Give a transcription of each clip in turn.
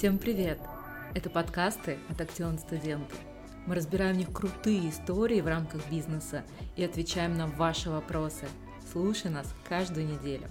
Всем привет! Это подкасты от Актион Студента. Мы разбираем в них крутые истории в рамках бизнеса и отвечаем на ваши вопросы. Слушай нас каждую неделю.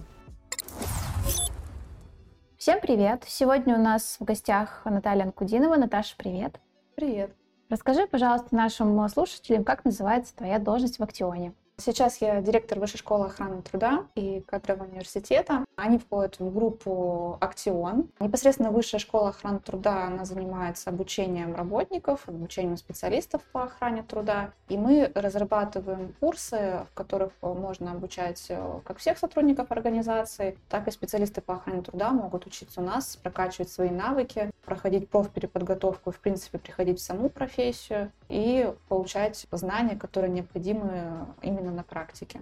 Всем привет! Сегодня у нас в гостях Наталья Анкудинова. Наташа, привет! Привет! Расскажи, пожалуйста, нашим слушателям, как называется твоя должность в Актионе. Сейчас я директор Высшей школы охраны труда и кадрового университета. Они входят в группу «Актион». Непосредственно Высшая школа охраны труда, она занимается обучением работников, обучением специалистов по охране труда. И мы разрабатываем курсы, в которых можно обучать э, как всех сотрудников организации, так и специалисты по охране труда могут учиться у нас, прокачивать свои навыки, проходить профпереподготовку, в принципе, приходить в саму профессию и получать знания, которые необходимы именно на практике.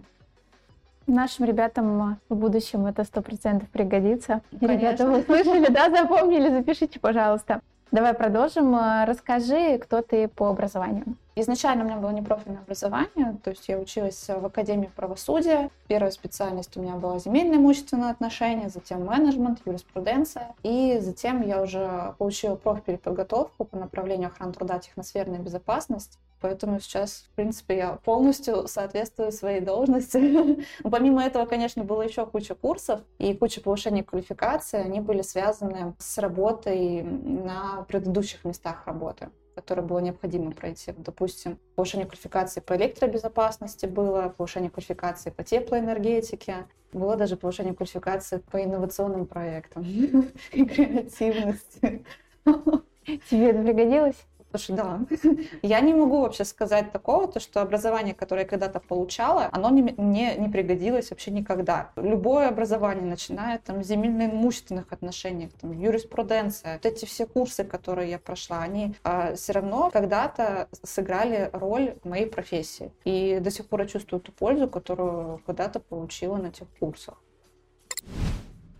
Нашим ребятам в будущем это сто процентов пригодится. Конечно. Ребята, вы слышали, да, запомнили, запишите, пожалуйста. Давай продолжим. Расскажи, кто ты по образованию. Изначально у меня было непрофильное образование, то есть я училась в Академии правосудия. Первая специальность у меня была земельное имущественное отношение, затем менеджмент, юриспруденция. И затем я уже получила профпереподготовку по направлению охраны труда, техносферная безопасность. Поэтому сейчас, в принципе, я полностью соответствую своей должности. Помимо этого, конечно, было еще куча курсов и куча повышения квалификации. Они были связаны с работой на предыдущих местах работы которое было необходимо пройти. Допустим, повышение квалификации по электробезопасности было, повышение квалификации по теплоэнергетике, было даже повышение квалификации по инновационным проектам и креативности. Тебе это пригодилось? Слушай, да. Я не могу вообще сказать такого, то, что образование, которое я когда-то получала, оно не, не, не пригодилось вообще никогда. Любое образование, начиная там, с земельно-имущественных отношений, там, юриспруденция, вот эти все курсы, которые я прошла, они а, все равно когда-то сыграли роль в моей профессии. И до сих пор я чувствую ту пользу, которую когда-то получила на тех курсах.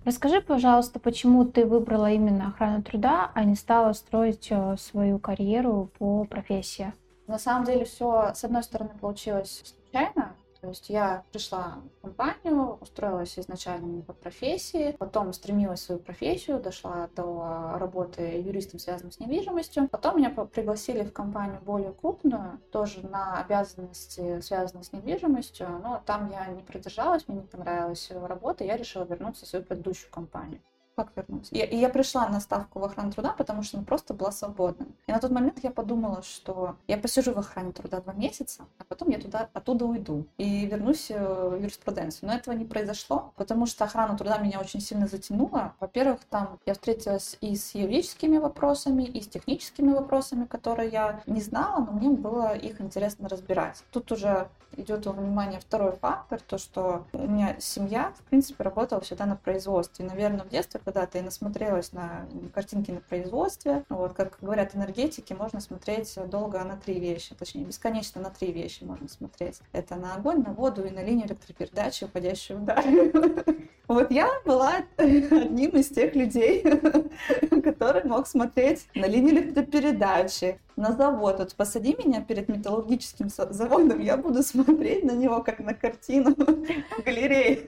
Расскажи, пожалуйста, почему ты выбрала именно охрану труда, а не стала строить э, свою карьеру по профессии? На самом деле все, с одной стороны, получилось случайно, то есть я пришла в компанию, устроилась изначально не по профессии, потом стремилась в свою профессию, дошла до работы юристом, связанным с недвижимостью. Потом меня пригласили в компанию более крупную, тоже на обязанности, связанные с недвижимостью, но там я не продержалась, мне не понравилась работа, я решила вернуться в свою предыдущую компанию как вернуться. И, и я пришла на ставку в охрану труда, потому что она просто была свободна. И на тот момент я подумала, что я посижу в охране труда два месяца, а потом я туда, оттуда уйду и вернусь э, в юриспруденцию. Но этого не произошло, потому что охрана труда меня очень сильно затянула. Во-первых, там я встретилась и с юридическими вопросами, и с техническими вопросами, которые я не знала, но мне было их интересно разбирать. Тут уже идет во внимание второй фактор, то, что у меня семья, в принципе, работала всегда на производстве. Наверное, в детстве, когда-то и насмотрелась на картинки на производстве. Вот, как говорят энергетики, можно смотреть долго на три вещи, точнее, бесконечно на три вещи можно смотреть. Это на огонь, на воду и на линию электропередачи, уходящий удар. Вот я была одним из тех людей, который мог смотреть на линию электропередачи, на завод. Вот посади меня перед металлургическим заводом, я буду смотреть на него, как на картину в галерее.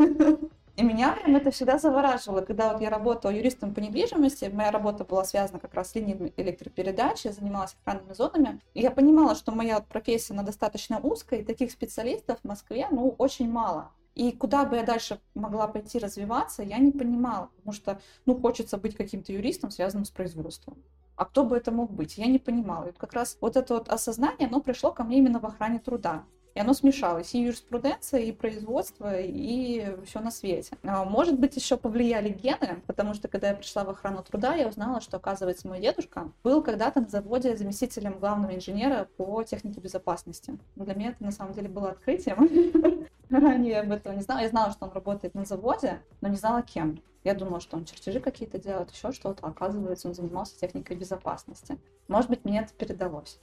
И меня это всегда завораживало, когда вот я работала юристом по недвижимости, моя работа была связана как раз с линией электропередачи, я занималась охранными зонами, и я понимала, что моя вот профессия, она достаточно узкая, и таких специалистов в Москве, ну, очень мало. И куда бы я дальше могла пойти развиваться, я не понимала, потому что, ну, хочется быть каким-то юристом, связанным с производством. А кто бы это мог быть? Я не понимала. И вот как раз вот это вот осознание, оно пришло ко мне именно в охране труда. И оно смешалось, и юриспруденция, и производство, и все на свете. А, может быть, еще повлияли гены, потому что когда я пришла в охрану труда, я узнала, что, оказывается, мой дедушка был когда-то на заводе заместителем главного инженера по технике безопасности. Для меня это, на самом деле, было открытием. Ранее я об этом не знала. Я знала, что он работает на заводе, но не знала, кем. Я думала, что он чертежи какие-то делает, еще что-то. Оказывается, он занимался техникой безопасности. Может быть, мне это передалось.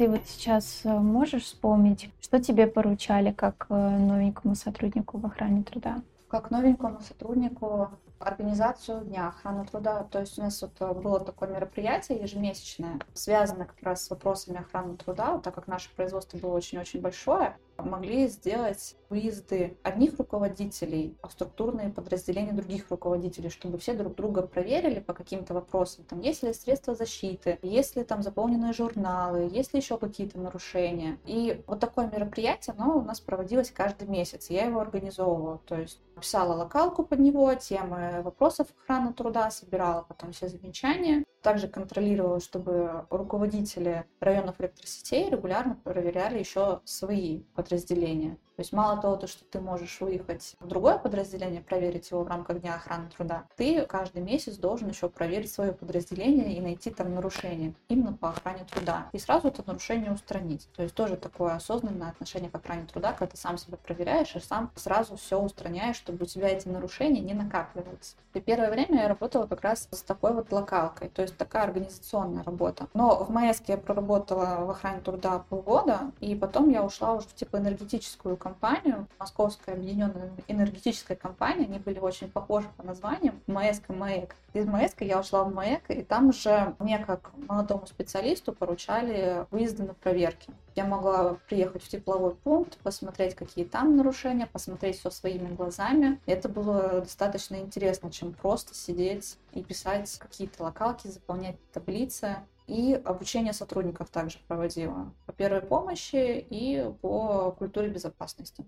Ты вот сейчас э, можешь вспомнить, что тебе поручали как э, новенькому сотруднику в охране труда? Как новенькому сотруднику организацию Дня охраны труда. То есть у нас вот э, было такое мероприятие ежемесячное, связанное как раз с вопросами охраны труда, так как наше производство было очень-очень большое. Могли сделать выезды одних руководителей в структурные подразделения других руководителей, чтобы все друг друга проверили по каким-то вопросам. Там есть ли средства защиты, есть ли там заполненные журналы, есть ли еще какие-то нарушения. И вот такое мероприятие, оно у нас проводилось каждый месяц. Я его организовывала. То есть писала локалку под него, темы вопросов охраны труда, собирала потом все замечания. Также контролировала, чтобы руководители районов электросетей регулярно проверяли еще свои подразделения. То есть мало того, то, что ты можешь выехать в другое подразделение, проверить его в рамках Дня охраны труда, ты каждый месяц должен еще проверить свое подразделение и найти там нарушение именно по охране труда. И сразу это нарушение устранить. То есть тоже такое осознанное отношение к охране труда, когда ты сам себя проверяешь и сам сразу все устраняешь, чтобы у тебя эти нарушения не накапливались. И первое время я работала как раз с такой вот локалкой, то есть такая организационная работа. Но в Маэске я проработала в охране труда полгода, и потом я ушла уже в типа энергетическую компанию, компанию, Московская объединенная энергетическая компания, они были очень похожи по названиям, МАЭСК и МАЭК. Из МАЭСК я ушла в МАЭК, и там же мне, как молодому специалисту, поручали выезды на проверки. Я могла приехать в тепловой пункт, посмотреть, какие там нарушения, посмотреть все своими глазами. Это было достаточно интересно, чем просто сидеть и писать какие-то локалки, заполнять таблицы. И обучение сотрудников также проводила по первой помощи и по культуре безопасности.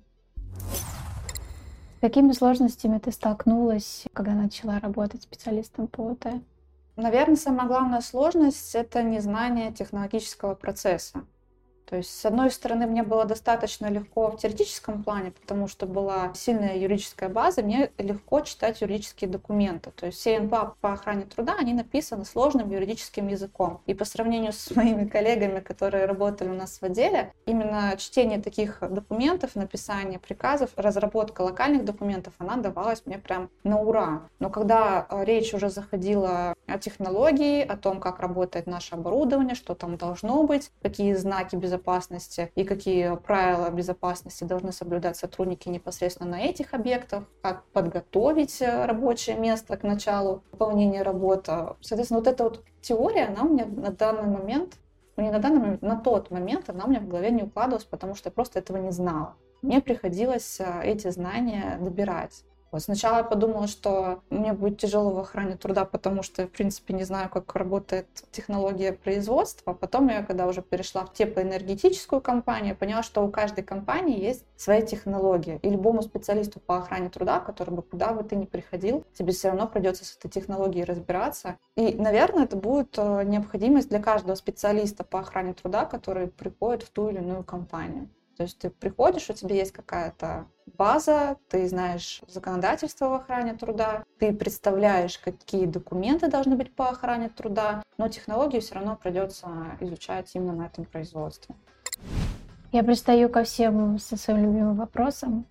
Какими сложностями ты столкнулась, когда начала работать специалистом по ОТ? Наверное, самая главная сложность — это незнание технологического процесса. То есть, с одной стороны, мне было достаточно легко в теоретическом плане, потому что была сильная юридическая база, мне легко читать юридические документы. То есть все НПА по охране труда, они написаны сложным юридическим языком. И по сравнению с моими коллегами, которые работали у нас в отделе, именно чтение таких документов, написание приказов, разработка локальных документов, она давалась мне прям на ура. Но когда э, речь уже заходила о технологии, о том, как работает наше оборудование, что там должно быть, какие знаки безопасности безопасности и какие правила безопасности должны соблюдать сотрудники непосредственно на этих объектах, как подготовить э, рабочее место к началу выполнения работы. Соответственно, вот эта вот теория, она у меня на данный момент, ну не на данный момент, на тот момент она у меня в голове не укладывалась, потому что я просто этого не знала. Мне приходилось э, эти знания добирать. Вот сначала я подумала, что мне будет тяжело в охране труда, потому что, в принципе, не знаю, как работает технология производства. Потом я, когда уже перешла в теплоэнергетическую компанию, поняла, что у каждой компании есть своя технология. И любому специалисту по охране труда, который бы куда бы ты ни приходил, тебе все равно придется с этой технологией разбираться. И, наверное, это будет э, необходимость для каждого специалиста по охране труда, который приходит в ту или иную компанию. То есть ты приходишь, у тебя есть какая-то база, ты знаешь законодательство в охране труда, ты представляешь, какие документы должны быть по охране труда, но технологию все равно придется изучать именно на этом производстве. Я пристаю ко всем со своим любимым вопросом.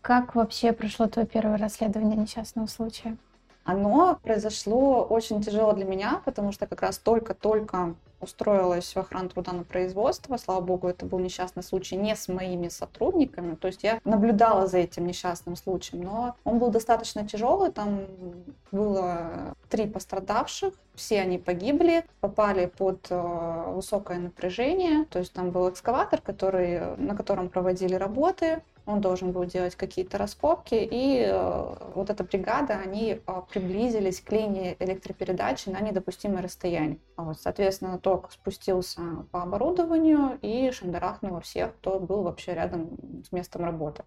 Как вообще прошло твое первое расследование несчастного случая? Оно произошло очень тяжело для меня, потому что как раз только-только устроилась в охрану труда на производство. Слава богу, это был несчастный случай не с моими сотрудниками. То есть я наблюдала за этим несчастным случаем, но он был достаточно тяжелый. Там было три пострадавших. Все они погибли, попали под э, высокое напряжение. То есть там был экскаватор, который, на котором проводили работы он должен был делать какие-то раскопки, и э, вот эта бригада, они э, приблизились к линии электропередачи на недопустимое расстояние. Вот, соответственно, ток спустился по оборудованию и шандарахнул всех, кто был вообще рядом с местом работы.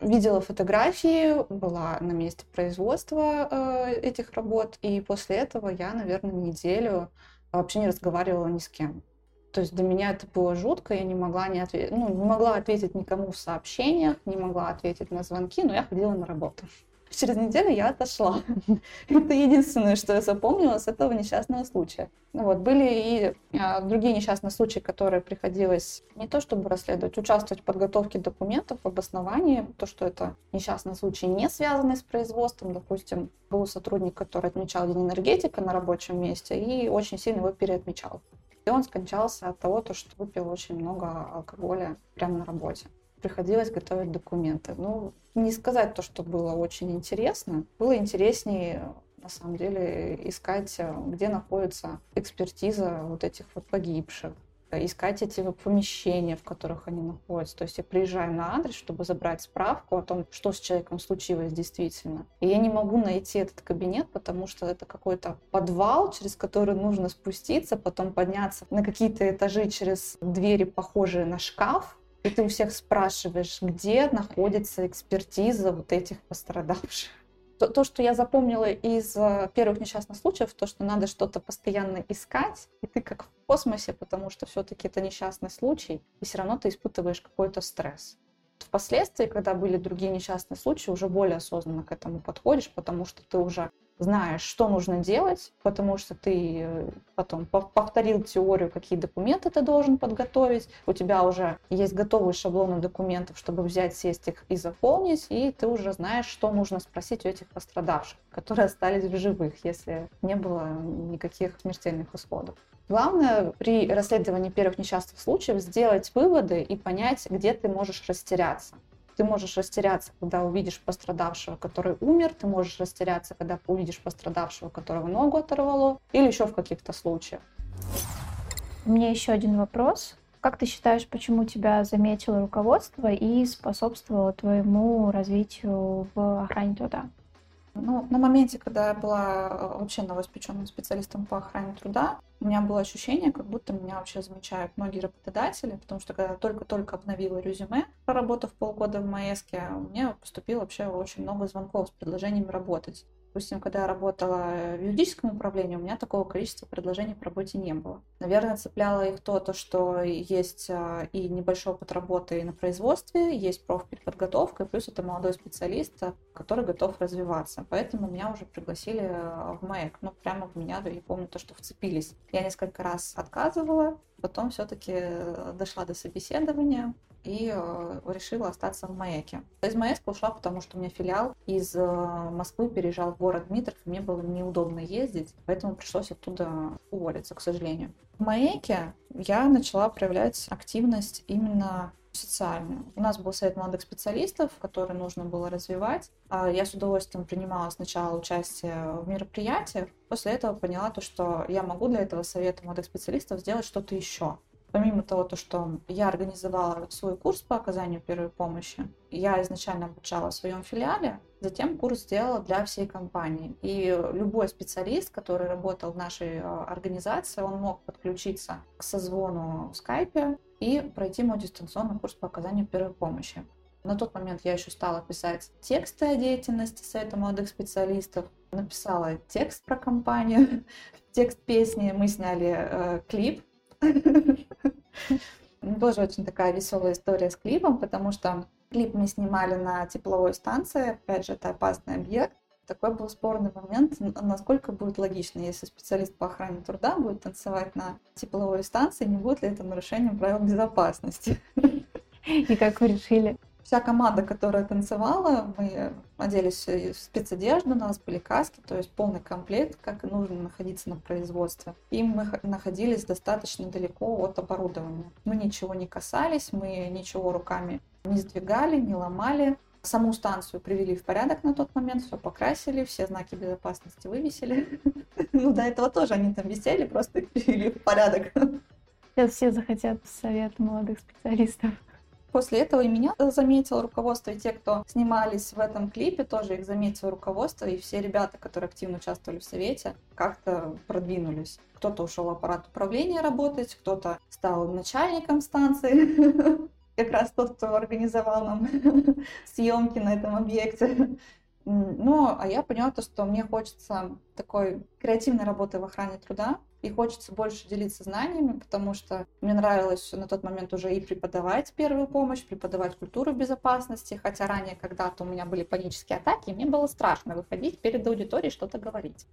Видела фотографии, была на месте производства э, этих работ, и после этого я, наверное, неделю вообще не разговаривала ни с кем. То есть для меня это было жутко, я не могла, не, ответ... ну, не могла ответить никому в сообщениях, не могла ответить на звонки, но я ходила на работу. Через неделю я отошла. Это единственное, что я запомнила с этого несчастного случая. Ну вот, были и а, другие несчастные случаи, которые приходилось не то чтобы расследовать, участвовать в подготовке документов, обосновании, то, что это несчастный случай не связанный с производством. Допустим, был сотрудник, который отмечал День энергетика на рабочем месте и очень сильно его переотмечал. И он скончался от того, что выпил очень много алкоголя прямо на работе. Приходилось готовить документы. Ну, не сказать то, что было очень интересно. Было интереснее на самом деле искать, где находится экспертиза вот этих вот погибших. Искать эти помещения, в которых они находятся. То есть я приезжаю на адрес, чтобы забрать справку о том, что с человеком случилось действительно. И я не могу найти этот кабинет, потому что это какой-то подвал, через который нужно спуститься, потом подняться на какие-то этажи через двери, похожие на шкаф, и ты у всех спрашиваешь, где находится экспертиза вот этих пострадавших. То, то, что я запомнила из э, первых несчастных случаев, то, что надо что-то постоянно искать, и ты как в космосе, потому что все-таки это несчастный случай, и все равно ты испытываешь какой-то стресс. Впоследствии, когда были другие несчастные случаи, уже более осознанно к этому подходишь, потому что ты уже знаешь, что нужно делать, потому что ты э, потом повторил теорию, какие документы ты должен подготовить, у тебя уже есть готовые шаблоны документов, чтобы взять, сесть их и заполнить, и ты уже знаешь, что нужно спросить у этих пострадавших, которые остались в живых, если не было никаких смертельных исходов. Главное при расследовании первых несчастных случаев сделать выводы и понять, где ты можешь растеряться. Ты можешь растеряться, когда увидишь пострадавшего, который умер, ты можешь растеряться, когда увидишь пострадавшего, которого ногу оторвало, или еще в каких-то случаях. У меня еще один вопрос. Как ты считаешь, почему тебя заметило руководство и способствовало твоему развитию в охране труда? Ну, на моменте, когда я была э, вообще новоиспеченным специалистом по охране труда, у меня было ощущение, как будто меня вообще замечают многие работодатели, потому что когда я только-только обновила резюме, проработав полгода в Маэске, мне поступило вообще очень много звонков с предложениями работать. Допустим, когда я работала в юридическом управлении, у меня такого количества предложений по работе не было. Наверное, цепляло их то, то что есть а, и небольшой опыт работы на производстве, есть профподготовка, и плюс это молодой специалист, а, который готов развиваться. Поэтому меня уже пригласили а, в МАЭК. Ну, прямо в меня, я помню то, что вцепились. Я несколько раз отказывала, потом все-таки э, дошла до собеседования, и э, решила остаться в Маяке. Из Маэска ушла, потому что у меня филиал из э, Москвы переезжал в город Дмитров, мне было неудобно ездить, поэтому пришлось оттуда уволиться, к сожалению. В Маяке я начала проявлять активность именно социальную. У нас был совет молодых специалистов, который нужно было развивать. А я с удовольствием принимала сначала участие в мероприятиях, после этого поняла то, что я могу для этого совета молодых специалистов сделать что-то еще. Помимо того, то, что я организовала свой курс по оказанию первой помощи, я изначально обучала в своем филиале, затем курс сделала для всей компании. И любой специалист, который работал в нашей а, организации, он мог подключиться к созвону в скайпе и пройти мой дистанционный курс по оказанию первой помощи. На тот момент я еще стала писать тексты о деятельности Совета молодых специалистов, написала текст про компанию, текст песни, мы сняли э, клип Тоже очень такая веселая история с клипом, потому что клип мы снимали на тепловой станции, опять же, это опасный объект. Такой был спорный момент, насколько будет логично, если специалист по охране труда будет танцевать на тепловой станции, не будет ли это нарушением правил безопасности. И как вы решили? Вся команда, которая танцевала, мы оделись в спецодежду, у нас были каски, то есть полный комплект, как и нужно находиться на производстве. И мы находились достаточно далеко от оборудования. Мы ничего не касались, мы ничего руками не сдвигали, не ломали. Саму станцию привели в порядок на тот момент, все покрасили, все знаки безопасности вывесили. Ну, до этого тоже они там висели, просто привели в порядок. Сейчас все захотят совет молодых специалистов. После этого и меня заметило руководство, и те, кто снимались в этом клипе, тоже их заметило руководство, и все ребята, которые активно участвовали в совете, как-то продвинулись. Кто-то ушел в аппарат управления работать, кто-то стал начальником станции, как раз тот, кто организовал нам съемки на этом объекте. Ну, а я поняла то, что мне хочется такой креативной работы в охране труда, и хочется больше делиться знаниями, потому что мне нравилось на тот момент уже и преподавать первую помощь, преподавать культуру безопасности, хотя ранее когда-то у меня были панические атаки, и мне было страшно выходить перед аудиторией что-то говорить.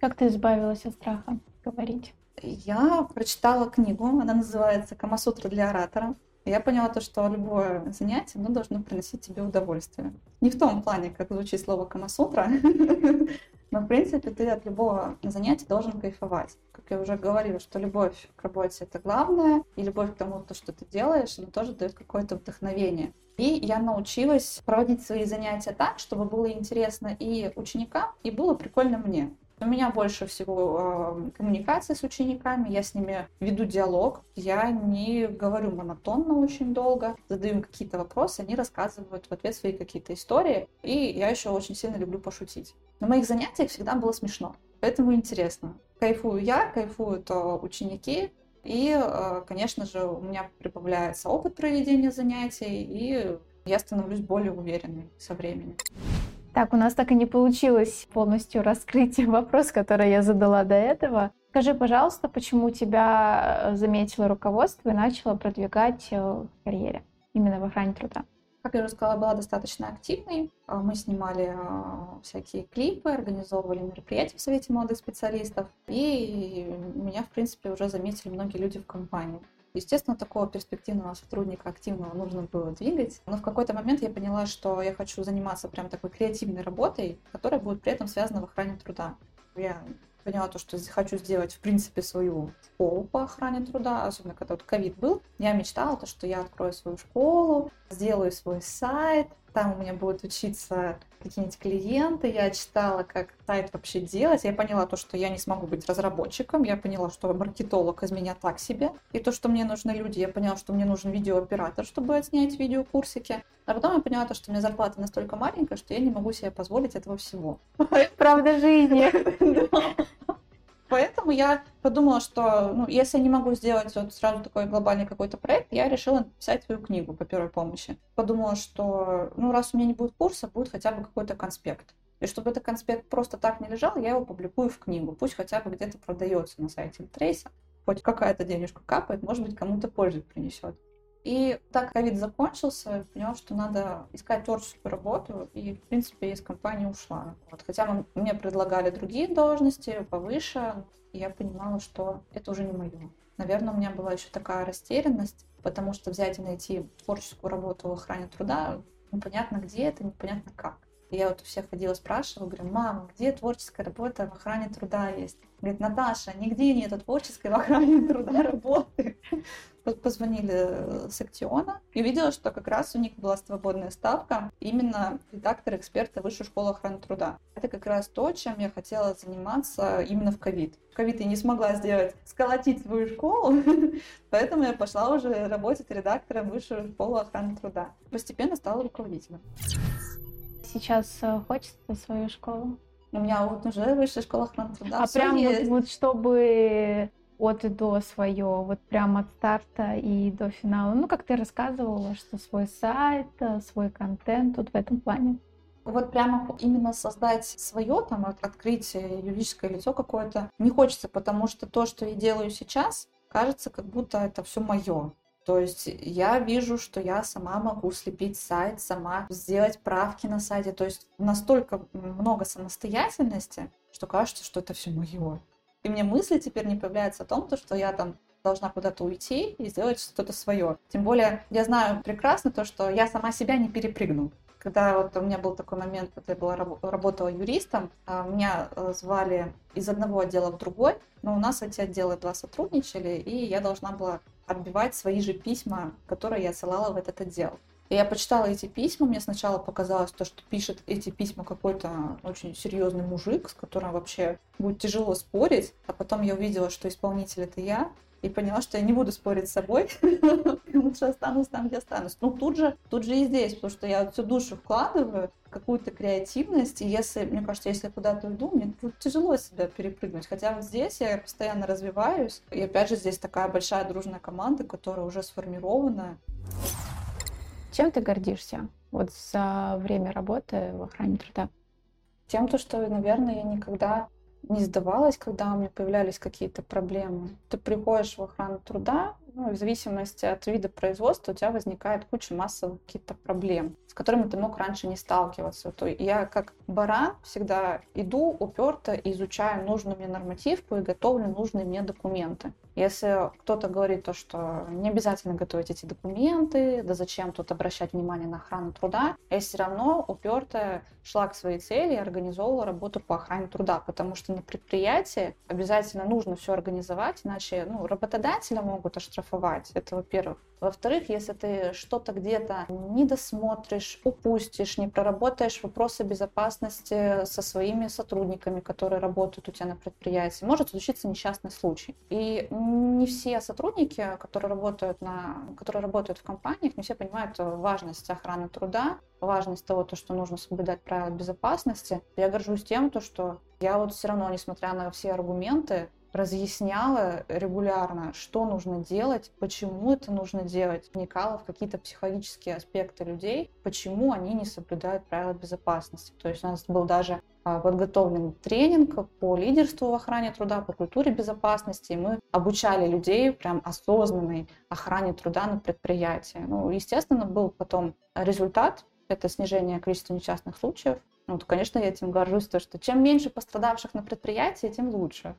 Как ты избавилась от страха говорить? Я прочитала книгу, она называется «Камасутра для оратора». Я поняла то, что любое занятие оно должно приносить тебе удовольствие. Не в том плане, как звучит слово «камасутра», но, в принципе, ты от любого занятия должен кайфовать. Как я уже говорила, что любовь к работе — это главное, и любовь к тому, то, что ты делаешь, она тоже дает какое-то вдохновение. И я научилась проводить свои занятия так, чтобы было интересно и ученикам, и было прикольно мне. У меня больше всего э, коммуникации с учениками, я с ними веду диалог, я не говорю монотонно очень долго, задаю им какие-то вопросы, они рассказывают в ответ свои какие-то истории, и я еще очень сильно люблю пошутить. На моих занятиях всегда было смешно, поэтому интересно. Кайфую я, кайфуют э, ученики, и, э, конечно же, у меня прибавляется опыт проведения занятий, и я становлюсь более уверенной со временем. Так, у нас так и не получилось полностью раскрыть вопрос, который я задала до этого. Скажи, пожалуйста, почему тебя э, заметило руководство и начало продвигать э, в карьере именно в охране труда? Как я уже сказала, была достаточно активной. А, мы снимали всякие клипы, организовывали мероприятия в Совете молодых специалистов. И меня, в принципе, уже заметили многие люди в компании. Естественно, такого перспективного сотрудника активного нужно было двигать. Но в какой-то момент я поняла, что я хочу заниматься прям такой креативной работой, которая будет при этом связана в охране труда. Я поняла то, что хочу сделать, в принципе, свою школу по охране труда, особенно когда вот ковид был. Я мечтала, то, что я открою свою школу, сделаю свой сайт, там у меня будут учиться какие-нибудь клиенты, я читала, как сайт вообще делать, я поняла то, что я не смогу быть разработчиком, я поняла, что маркетолог из меня так себе, и то, что мне нужны люди, я поняла, что мне нужен видеооператор, чтобы отснять видеокурсики, а потом я поняла то, что у меня зарплата настолько маленькая, что я не могу себе позволить этого всего. Правда жизни. Поэтому я подумала, что ну, если я не могу сделать вот сразу такой глобальный какой-то проект, я решила написать свою книгу по первой помощи. Подумала, что ну, раз у меня не будет курса, будет хотя бы какой-то конспект. И чтобы этот конспект просто так не лежал, я его публикую в книгу. Пусть хотя бы где-то продается на сайте Трейса. Хоть какая-то денежка капает, может быть, кому-то пользу принесет. И так ковид закончился, поняла, что надо искать творческую работу, и, в принципе, из компании ушла. Вот. Хотя мне предлагали другие должности повыше, и я понимала, что это уже не мое. Наверное, у меня была еще такая растерянность, потому что взять и найти творческую работу в охране труда, непонятно где это, непонятно как. Я вот у всех ходила, спрашивала, говорю, мама, где творческая работа в охране труда есть? Говорит, Наташа, нигде нету творческой в охране труда работы позвонили э, с Актиона и увидела, что как раз у них была свободная ставка именно редактор-эксперта Высшей школы охраны труда. Это как раз то, чем я хотела заниматься именно в ковид. В ковид я не смогла сделать, сколотить свою школу, поэтому я пошла уже работать редактором Высшей школы охраны труда. Постепенно стала руководителем. Сейчас э, хочется свою школу? У меня вот уже высшая школа охраны труда. А прям вот, вот чтобы от и до свое, вот прям от старта и до финала. Ну, как ты рассказывала, что свой сайт, э, свой контент тут в этом плане. Вот прямо именно создать свое, там, открыть юридическое лицо какое-то не хочется, потому что то, что я делаю сейчас, кажется, как будто это все мое. То есть я вижу, что я сама могу слепить сайт, сама сделать правки на сайте. То есть настолько много самостоятельности, что кажется, что это все мое. И мне мысли теперь не появляются о том, то, что я там должна куда-то уйти и сделать что-то свое. Тем более я знаю прекрасно то, что я сама себя не перепрыгну. Когда вот у меня был такой момент, когда я была, работала юристом, а, меня э, звали из одного отдела в другой, но у нас эти отделы два сотрудничали, и я должна была отбивать свои же письма, которые я отсылала в этот отдел. И я почитала эти письма, мне сначала показалось то, что пишет эти письма какой-то очень серьезный мужик, с которым вообще будет тяжело спорить, а потом я увидела, что исполнитель это я, и поняла, что я не буду спорить с собой, лучше останусь там, где останусь. Ну, тут же, тут же и здесь, потому что я всю душу вкладываю, какую-то креативность, и если, мне кажется, если я куда-то уйду, мне будет тяжело себя перепрыгнуть. Хотя вот здесь я постоянно развиваюсь, и опять же здесь такая большая дружная команда, которая уже сформирована. Чем ты гордишься вот за время работы в охране труда? Тем, то, что, наверное, я никогда не сдавалась, когда у меня появлялись какие-то проблемы. Ты приходишь в охрану труда, ну, в зависимости от вида производства у тебя возникает куча массовых каких-то проблем, с которыми ты мог раньше не сталкиваться. То я как баран всегда иду уперто, изучаю нужную мне нормативку и готовлю нужные мне документы. Если кто-то говорит то, что не обязательно готовить эти документы, да зачем тут обращать внимание на охрану труда, я все равно уперто шла к своей цели и организовывала работу по охране труда, потому что на предприятии обязательно нужно все организовать, иначе ну, работодателя могут оштрафовать оштрафовать. Это во-первых. Во-вторых, если ты что-то где-то не досмотришь, упустишь, не проработаешь вопросы безопасности со своими сотрудниками, которые работают у тебя на предприятии, может случиться несчастный случай. И не все сотрудники, которые работают, на, которые работают в компаниях, не все понимают важность охраны труда, важность того, то, что нужно соблюдать правила безопасности. Я горжусь тем, то, что я вот все равно, несмотря на все аргументы, разъясняла регулярно, что нужно делать, почему это нужно делать, вникала в какие-то психологические аспекты людей, почему они не соблюдают правила безопасности. То есть у нас был даже а, подготовлен тренинг по лидерству в охране труда, по культуре безопасности. И мы обучали людей прям осознанной охране труда на предприятии. Ну, естественно, был потом результат, это снижение количества несчастных случаев. Ну, то, конечно, я этим горжусь, то, что чем меньше пострадавших на предприятии, тем лучше.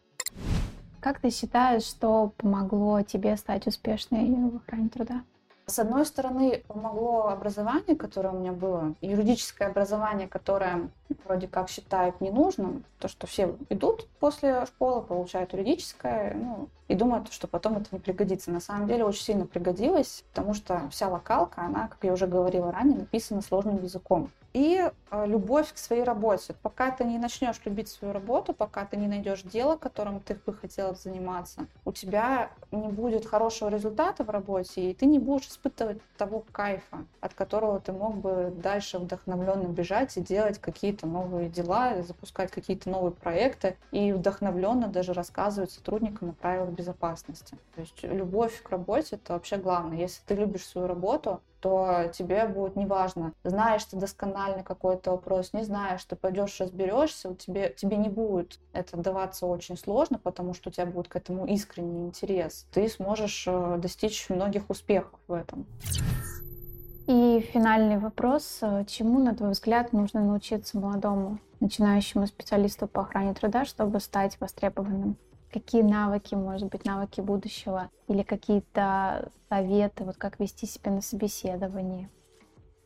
Как ты считаешь, что помогло тебе стать успешной в охране труда? С одной стороны, помогло образование, которое у меня было, юридическое образование, которое вроде как считают ненужным, то, что все идут после школы, получают юридическое, ну, и думают, что потом это не пригодится. На самом деле очень сильно пригодилось, потому что вся локалка, она, как я уже говорила ранее, написана сложным языком и э, любовь к своей работе. Пока ты не начнешь любить свою работу, пока ты не найдешь дело, которым ты бы хотела заниматься, у тебя не будет хорошего результата в работе, и ты не будешь испытывать того кайфа, от которого ты мог бы дальше вдохновленно бежать и делать какие-то новые дела, запускать какие-то новые проекты и вдохновленно даже рассказывать сотрудникам о правилах безопасности. То есть любовь к работе это вообще главное. Если ты любишь свою работу, то тебе будет неважно, знаешь ты досконально какой-то вопрос, не знаешь, ты пойдешь разберешься, у тебе, тебе не будет это даваться очень сложно, потому что у тебя будет к этому искренний интерес. Ты сможешь э, достичь многих успехов в этом. И финальный вопрос. Чему, на твой взгляд, нужно научиться молодому начинающему специалисту по охране труда, чтобы стать востребованным? Какие навыки, может быть, навыки будущего или какие-то советы, вот как вести себя на собеседовании?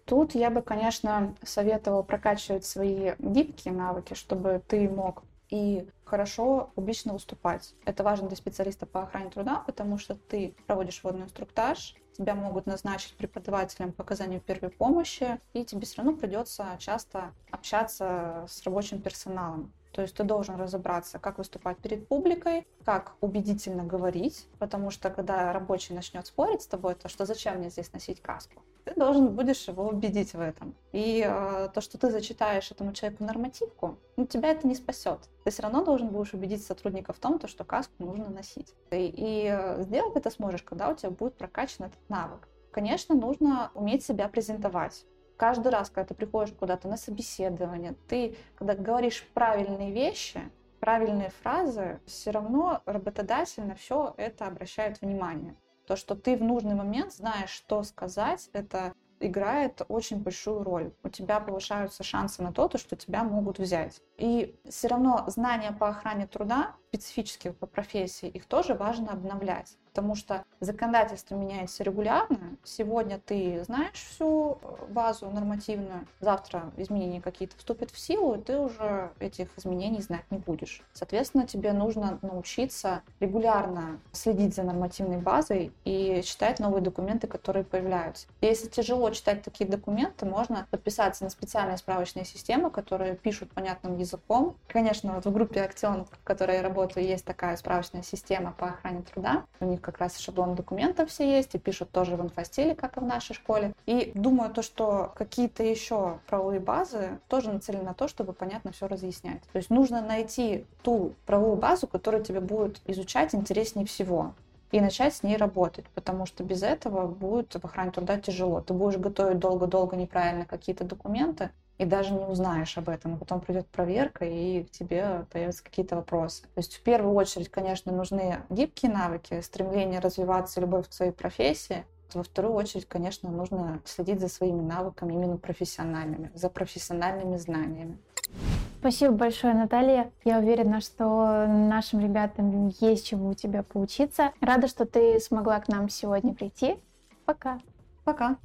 Тут я бы, конечно, советовала прокачивать свои гибкие навыки, чтобы ты мог и хорошо публично выступать. Это важно для специалиста по охране труда, потому что ты проводишь водный инструктаж, тебя могут назначить преподавателем по первой помощи, и тебе все равно придется часто общаться с рабочим персоналом. То есть ты должен разобраться, как выступать перед публикой, как убедительно говорить, потому что когда рабочий начнет спорить с тобой, то что зачем мне здесь носить каску? Ты должен будешь его убедить в этом. И э, то, что ты зачитаешь этому человеку нормативку, ну, тебя это не спасет. Ты все равно должен будешь убедить сотрудников в том, то, что каску нужно носить. И, и э, сделать это сможешь, когда у тебя будет прокачан этот навык. Конечно, нужно уметь себя презентовать каждый раз, когда ты приходишь куда-то на собеседование, ты, когда говоришь правильные вещи, правильные фразы, все равно работодатель на все это обращает внимание. То, что ты в нужный момент знаешь, что сказать, это играет очень большую роль. У тебя повышаются шансы на то, что тебя могут взять. И все равно знания по охране труда, специфические по профессии, их тоже важно обновлять потому что законодательство меняется регулярно. Сегодня ты знаешь всю базу нормативную, завтра изменения какие-то вступят в силу, и ты уже этих изменений знать не будешь. Соответственно, тебе нужно научиться регулярно следить за нормативной базой и читать новые документы, которые появляются. Если тяжело читать такие документы, можно подписаться на специальные справочные системы, которые пишут понятным языком. Конечно, вот в группе Актион, в которой я работаю, есть такая справочная система по охране труда. У них как раз шаблон документов все есть, и пишут тоже в инфостиле, как и в нашей школе. И думаю, то, что какие-то еще правовые базы тоже нацелены на то, чтобы понятно все разъяснять. То есть нужно найти ту правовую базу, которая тебе будет изучать интереснее всего и начать с ней работать, потому что без этого будет в охране труда тяжело. Ты будешь готовить долго-долго неправильно какие-то документы, и даже не узнаешь об этом. И потом придет проверка, и к тебе появятся какие-то вопросы. То есть в первую очередь, конечно, нужны гибкие навыки, стремление развиваться, любовь к своей профессии. Во вторую очередь, конечно, нужно следить за своими навыками именно профессиональными, за профессиональными знаниями. Спасибо большое, Наталья. Я уверена, что нашим ребятам есть чему у тебя поучиться. Рада, что ты смогла к нам сегодня прийти. Пока. Пока.